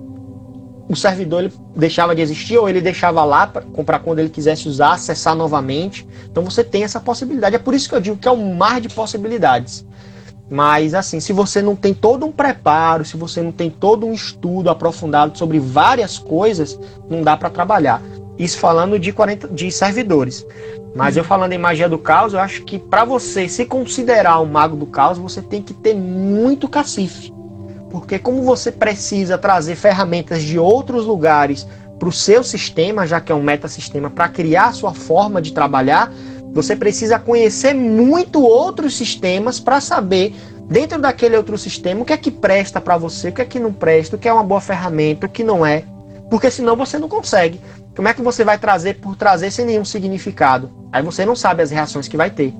o servidor ele deixava de existir ou ele deixava lá para comprar quando ele quisesse usar, acessar novamente. Então você tem essa possibilidade. É por isso que eu digo que é um mar de possibilidades. Mas assim, se você não tem todo um preparo, se você não tem todo um estudo aprofundado sobre várias coisas, não dá para trabalhar. Isso falando de 40 de servidores. Mas eu falando em magia do caos, eu acho que para você se considerar um mago do caos, você tem que ter muito cacife. Porque como você precisa trazer ferramentas de outros lugares para o seu sistema, já que é um metasistema, para criar a sua forma de trabalhar, você precisa conhecer muito outros sistemas para saber, dentro daquele outro sistema, o que é que presta para você, o que é que não presta, o que é uma boa ferramenta, o que não é. Porque senão você não consegue. Como é que você vai trazer por trazer sem nenhum significado? Aí você não sabe as reações que vai ter.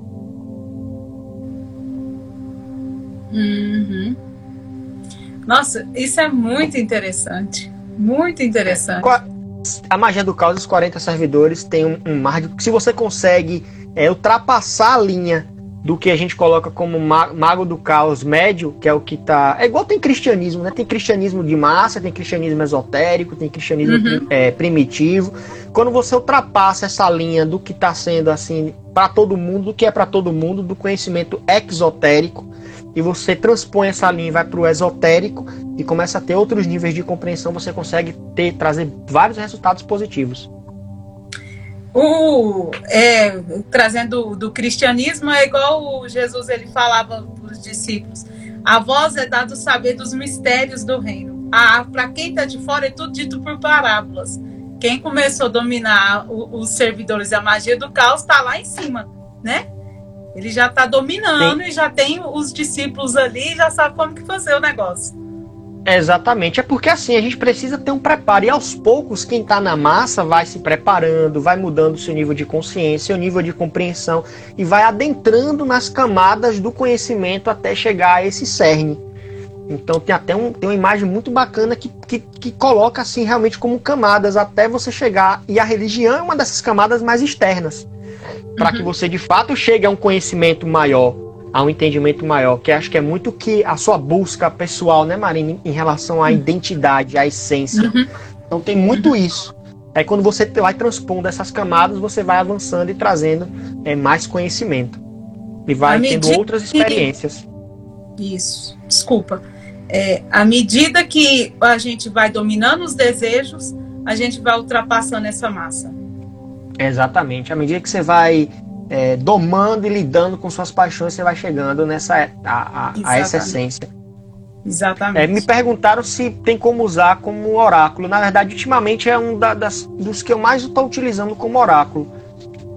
Uhum. Nossa, isso é muito interessante. Muito interessante. A magia do caos, os 40 servidores, tem um, um mar de. Se você consegue é, ultrapassar a linha do que a gente coloca como mago do caos médio, que é o que tá. É igual tem cristianismo, né? Tem cristianismo de massa, tem cristianismo esotérico, tem cristianismo uhum. é, primitivo. Quando você ultrapassa essa linha do que está sendo assim para todo mundo, do que é para todo mundo, do conhecimento exotérico, e você transpõe essa linha e vai para o esotérico e começa a ter outros níveis de compreensão, você consegue ter trazer vários resultados positivos. O, é, trazendo do cristianismo é igual Jesus ele falava para os discípulos: a voz é dado saber dos mistérios do reino. Para quem está de fora é tudo dito por parábolas. Quem começou a dominar o, os servidores da magia do caos está lá em cima, né? Ele já está dominando Sim. e já tem os discípulos ali, já sabe como que fazer o negócio. Exatamente, é porque assim a gente precisa ter um preparo e aos poucos quem está na massa vai se preparando, vai mudando seu nível de consciência, seu nível de compreensão e vai adentrando nas camadas do conhecimento até chegar a esse cerne. Então tem até um, tem uma imagem muito bacana que, que, que coloca assim realmente como camadas até você chegar e a religião é uma dessas camadas mais externas para uhum. que você de fato chegue a um conhecimento maior, a um entendimento maior, que acho que é muito que a sua busca pessoal, né, Marina, em relação à uhum. identidade, à essência. Uhum. Então tem muito uhum. isso. Aí quando você vai transpondo essas camadas, você vai avançando e trazendo é, mais conhecimento. E vai tendo outras experiências. Isso, desculpa. É, à medida que a gente vai dominando os desejos, a gente vai ultrapassando essa massa. Exatamente. À medida que você vai é, domando e lidando com suas paixões, você vai chegando nessa a, a, a essa essência. Exatamente. É, me perguntaram se tem como usar como oráculo. Na verdade, ultimamente é um da, das, dos que eu mais estou utilizando como oráculo.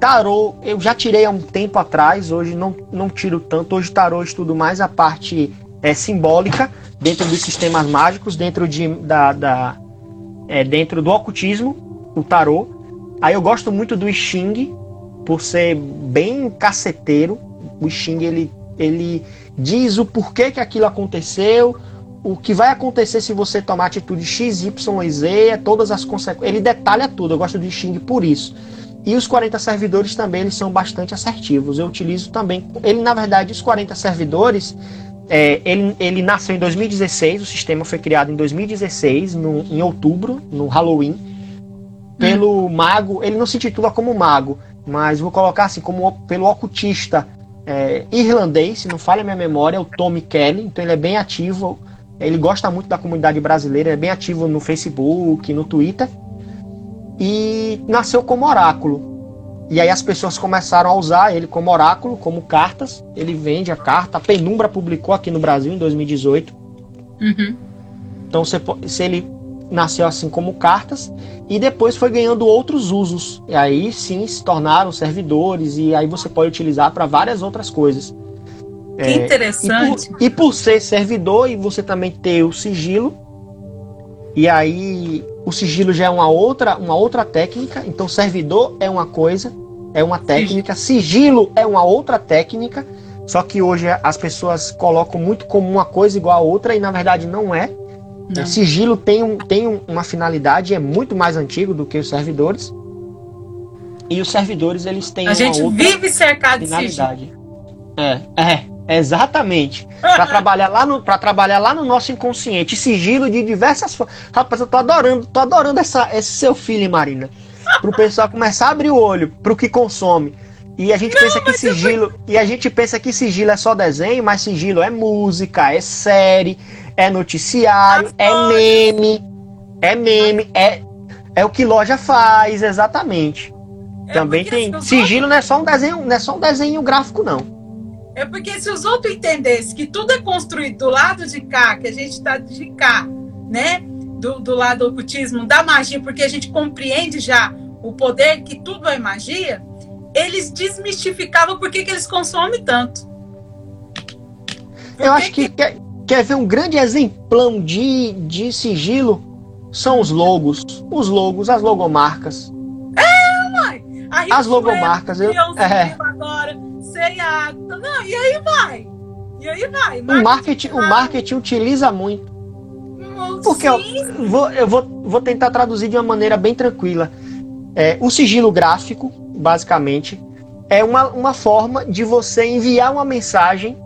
Tarô, eu já tirei há um tempo atrás, hoje não, não tiro tanto. Hoje tarô eu estudo mais a parte é, simbólica dentro dos sistemas mágicos, dentro, de, da, da é, dentro do ocultismo, o tarô. Aí eu gosto muito do Xing, por ser bem caceteiro. O Xing, ele, ele diz o porquê que aquilo aconteceu, o que vai acontecer se você tomar atitude X, Y Z, todas as consequências. Ele detalha tudo, eu gosto do Xing por isso. E os 40 servidores também eles são bastante assertivos. Eu utilizo também. Ele, na verdade, os 40 servidores, é, ele, ele nasceu em 2016, o sistema foi criado em 2016, no, em outubro, no Halloween pelo mago, ele não se titula como mago, mas vou colocar assim, como pelo ocultista é, irlandês, se não falha a minha memória, é o Tommy Kelly, então ele é bem ativo, ele gosta muito da comunidade brasileira, é bem ativo no Facebook, no Twitter, e nasceu como oráculo. E aí as pessoas começaram a usar ele como oráculo, como cartas. Ele vende a carta. A Penumbra publicou aqui no Brasil em 2018. Uhum. Então, se, se ele nasceu assim como cartas e depois foi ganhando outros usos. E aí sim se tornaram servidores e aí você pode utilizar para várias outras coisas. Que é, interessante. E por, e por, ser servidor e você também ter o sigilo, e aí o sigilo já é uma outra, uma outra técnica. Então, servidor é uma coisa, é uma técnica. Sigilo é uma outra técnica. Só que hoje as pessoas colocam muito como uma coisa igual a outra e na verdade não é. Não. Sigilo tem, um, tem uma finalidade, é muito mais antigo do que os servidores. E os servidores eles têm a uma gente outra vive cercado finalidade. de sigilo. É, é, exatamente. para trabalhar lá no para trabalhar lá no nosso inconsciente, sigilo de diversas formas. Rapaz, eu tô adorando, tô adorando essa, esse seu filho, Marina. Pro pessoal começar a abrir o olho pro que consome. E a gente não, pensa que sigilo, e a gente pensa que sigilo é só desenho, mas sigilo é música, é série, é noticiário, é meme, é meme, é é o que loja faz, exatamente. É Também tem sigilo não é só um desenho, não é só um desenho gráfico não. É porque se os outros entendessem que tudo é construído do lado de cá, que a gente está de cá, né? Do, do lado do ocultismo, da magia, porque a gente compreende já o poder que tudo é magia, eles desmistificavam por que, que eles consomem tanto. Por Eu acho que, que, Quer, ver um grande exemplão de, de sigilo? São os logos. Os logos, as logomarcas. É, mãe! As logomarcas. Eu, é. agora sei a. Não, e aí vai. E aí vai. Marketing o marketing, vai. o marketing utiliza muito. Porque eu, vou, eu vou, vou tentar traduzir de uma maneira bem tranquila. É, o sigilo gráfico, basicamente, é uma, uma forma de você enviar uma mensagem,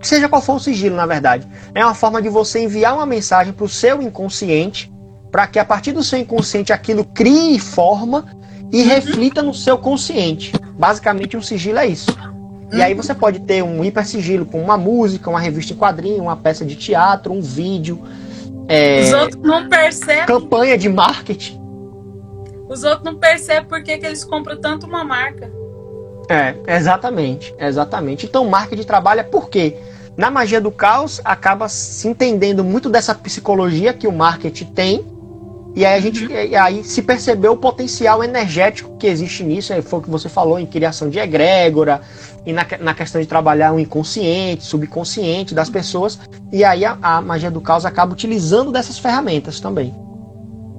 seja qual for o sigilo, na verdade. É uma forma de você enviar uma mensagem para o seu inconsciente, para que a partir do seu inconsciente aquilo crie forma e uhum. reflita no seu consciente. Basicamente, um sigilo é isso. E aí você pode ter um hipersigilo com uma música, uma revista em quadrinho, uma peça de teatro, um vídeo. É, Os outros não percebem. Campanha de marketing. Os outros não percebem por que, eles compram tanto uma marca. É, exatamente, exatamente. Então, marketing trabalha por quê? Na magia do caos, acaba se entendendo muito dessa psicologia que o marketing tem e aí a gente uhum. aí se percebeu o potencial energético que existe nisso, foi o que você falou em criação de egrégora e na, na questão de trabalhar o inconsciente, subconsciente das pessoas. E aí a, a magia do caos acaba utilizando dessas ferramentas também.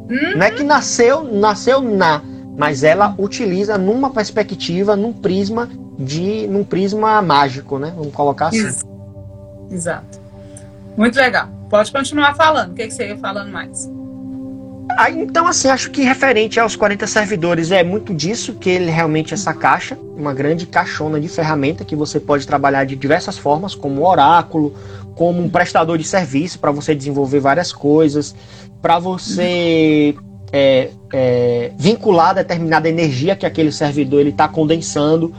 Uhum. Não é que nasceu, nasceu na, mas ela utiliza numa perspectiva, num prisma de, num prisma mágico, né? Vamos colocar assim. Isso. Exato. Muito legal. Pode continuar falando. O que, que você ia falando mais? então, assim, acho que referente aos 40 servidores é muito disso que ele realmente é essa caixa, uma grande caixona de ferramenta que você pode trabalhar de diversas formas, como oráculo, como um prestador de serviço para você desenvolver várias coisas, para você é, é, vincular determinada energia que aquele servidor ele está condensando.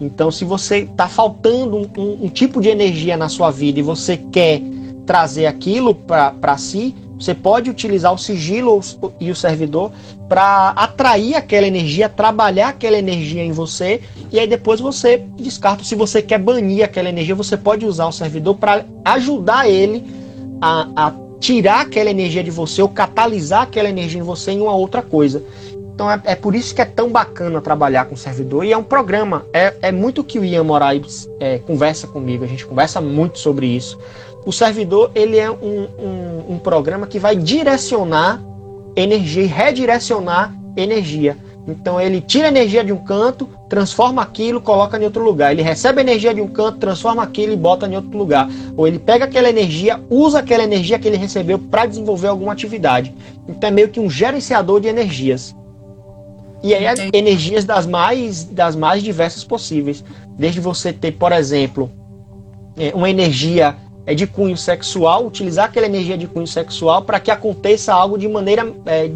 Então, se você está faltando um, um, um tipo de energia na sua vida e você quer trazer aquilo para si, você pode utilizar o sigilo e o servidor para atrair aquela energia, trabalhar aquela energia em você e aí depois você descarta. Se você quer banir aquela energia, você pode usar o servidor para ajudar ele a, a tirar aquela energia de você ou catalisar aquela energia em você em uma outra coisa. Então é, é, por isso que é tão bacana trabalhar com servidor e é um programa. É, é muito que o Ian Moraes é, conversa comigo, a gente conversa muito sobre isso o servidor ele é um, um, um programa que vai direcionar energia e redirecionar energia. Então ele tira energia de um canto, transforma aquilo, coloca em outro lugar. Ele recebe energia de um canto, transforma aquilo e bota em outro lugar. Ou ele pega aquela energia, usa aquela energia que ele recebeu para desenvolver alguma atividade. Então é meio que um gerenciador de energias. E aí é energias das mais das mais diversas possíveis. Desde você ter, por exemplo, é, uma energia é de cunho sexual, utilizar aquela energia de cunho sexual para que aconteça algo de maneira é,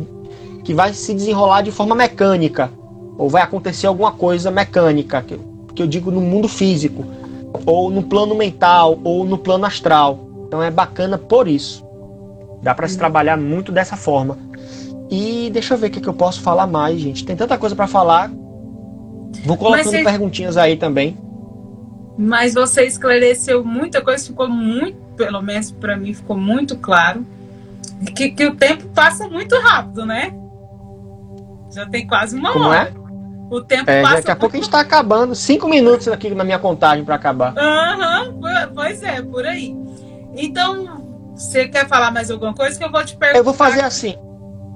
que vai se desenrolar de forma mecânica, ou vai acontecer alguma coisa mecânica, que, que eu digo no mundo físico, ou no plano mental, ou no plano astral. Então é bacana por isso. Dá para se trabalhar muito dessa forma. E deixa eu ver o que, que eu posso falar mais, gente. Tem tanta coisa para falar. Vou colocando você... perguntinhas aí também. Mas você esclareceu muita coisa, ficou muito, pelo menos para mim, ficou muito claro que, que, o tempo passa muito rápido, né? Já tem quase uma Como hora. É? O tempo é, passa. Daqui a pouco a gente está acabando. Cinco minutos aqui na minha contagem para acabar. Aham, uhum, pois é, por aí. Então, você quer falar mais alguma coisa que eu vou te perguntar? Eu vou fazer assim.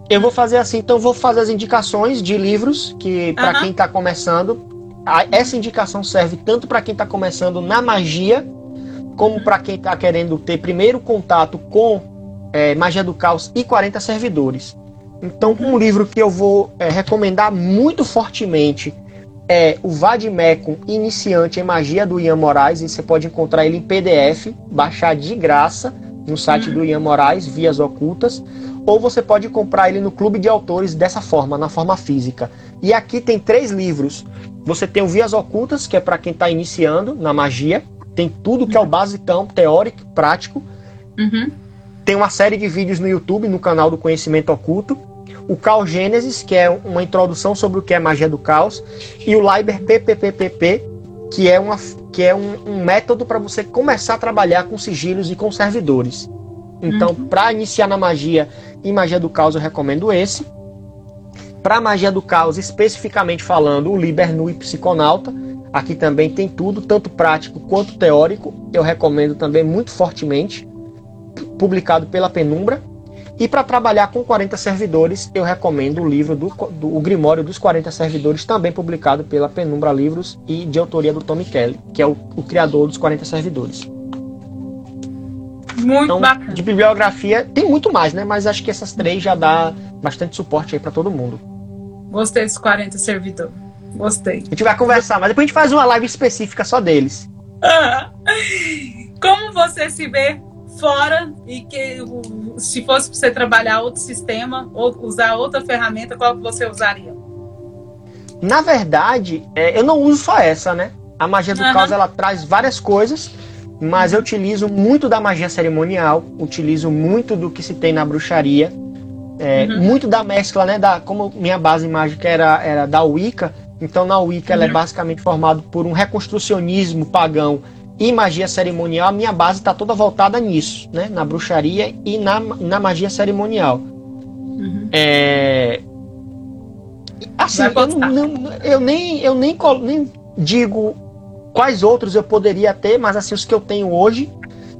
Eu vou fazer assim, então vou fazer as indicações de livros que para Aham. quem está começando, a- essa indicação serve tanto para quem está começando na magia, como para quem está querendo ter primeiro contato com é, Magia do Caos e 40 servidores. Então, um livro que eu vou é, recomendar muito fortemente é o Vadimecum Iniciante em Magia do Ian Moraes, e você pode encontrar ele em PDF, baixar de graça no site do Ian Moraes, Vias Ocultas, ou você pode comprar ele no clube de autores dessa forma, na forma física. E aqui tem três livros. Você tem o Vias Ocultas, que é para quem está iniciando na magia, tem tudo que é o basicão, teórico, prático. Uhum. Tem uma série de vídeos no YouTube, no canal do Conhecimento Oculto. O Caos Gênesis, que é uma introdução sobre o que é magia do caos. E o Liber PPPPP, que é, uma, que é um, um método para você começar a trabalhar com sigilos e com servidores. Então, para iniciar na magia e magia do caos, eu recomendo esse. Para magia do caos, especificamente falando, o Liber Nui Psiconauta. Aqui também tem tudo, tanto prático quanto teórico. Eu recomendo também muito fortemente publicado pela Penumbra. E para trabalhar com 40 servidores, eu recomendo o livro do, do o Grimório dos 40 servidores, também publicado pela Penumbra Livros e de autoria do Tommy Kelly, que é o, o criador dos 40 servidores. Muito Então, bacana. de bibliografia, tem muito mais, né? Mas acho que essas três já dá bastante suporte aí para todo mundo. Gostei dos 40 servidores. Gostei. A gente vai conversar, mas depois a gente faz uma live específica só deles. Ah, Como você se vê fora e que o- se fosse para você trabalhar outro sistema ou usar outra ferramenta, qual que você usaria? Na verdade, é, eu não uso só essa, né? A magia do Aham. caos ela traz várias coisas, mas eu utilizo muito da magia cerimonial, utilizo muito do que se tem na bruxaria, é, Uhum. muito da mescla, né? Da, como minha base mágica era, era da Wicca, então na Wicca ela é Uhum. basicamente formado por um reconstrucionismo pagão e magia cerimonial. A minha base está toda voltada nisso, né? Na bruxaria e na, na magia cerimonial. Uhum. É... Assim, eu, não- eu nem, eu nem, nem digo quais outros eu poderia ter, mas assim, os que eu tenho hoje,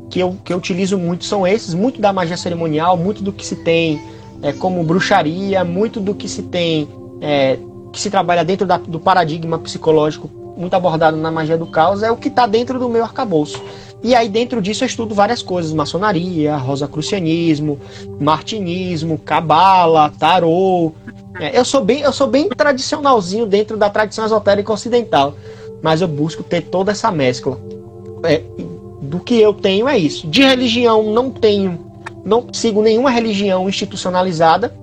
que eu, que eu utilizo muito, são esses. Muito da magia cerimonial, muito do que se tem é, como bruxaria, muito do que se tem, é, que se trabalha dentro da- do paradigma psicológico, muito abordado na magia do caos, é o que está dentro do meu arcabouço. E aí, dentro disso, eu estudo várias coisas: maçonaria, rosacrucianismo, martinismo, cabala, tarô. É, eu, sou bem, eu sou bem tradicionalzinho dentro da tradição esotérica ocidental, mas eu busco ter toda essa mescla. É, do que eu tenho é isso. De religião, não tenho, não sigo nenhuma religião institucionalizada.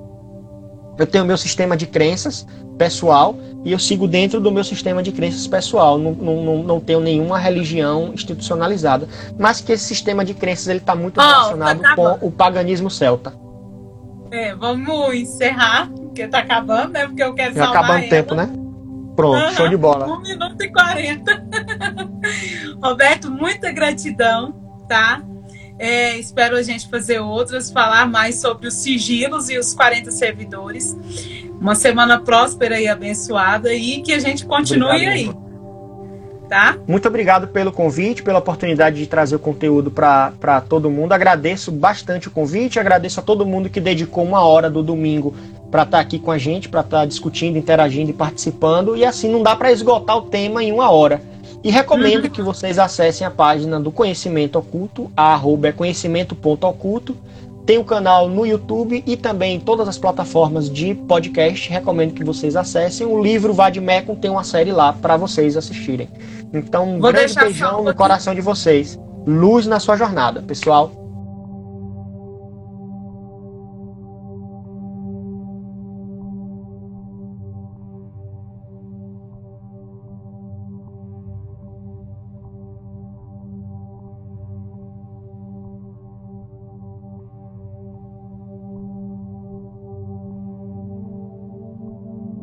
Eu tenho meu sistema de crenças pessoal e eu sigo dentro do meu sistema de crenças pessoal. Não, não, não, tenho nenhuma religião institucionalizada. Mas que esse sistema de crenças ele está muito Oh, relacionado tá com o paganismo celta. É, vamos encerrar, porque tá acabando, né? Porque eu quero Já salvar acabando o tempo, né? Pronto, Aham. show de bola. 1 minuto e 40. Roberto, muita gratidão, tá? É, espero a gente fazer outras, falar mais sobre os sigilos e os 40 servidores. Uma semana próspera e abençoada e que a gente continue Obrigado, aí, tá? Muito obrigado pelo convite, pela oportunidade de trazer o conteúdo para todo mundo. Agradeço bastante o convite, agradeço a todo mundo que dedicou uma hora do domingo para estar aqui com a gente, para estar discutindo, interagindo e participando. E assim não dá para esgotar o tema em uma hora. E recomendo que vocês acessem a página do Conhecimento Oculto, a arroba é conhecimento.oculto. Tem o canal no YouTube e também em todas as plataformas de podcast. Recomendo que vocês acessem. O livro Vadimecum tem uma série lá para vocês assistirem. Então, um Vou grande um beijão no coração de vocês. Luz na sua jornada, pessoal.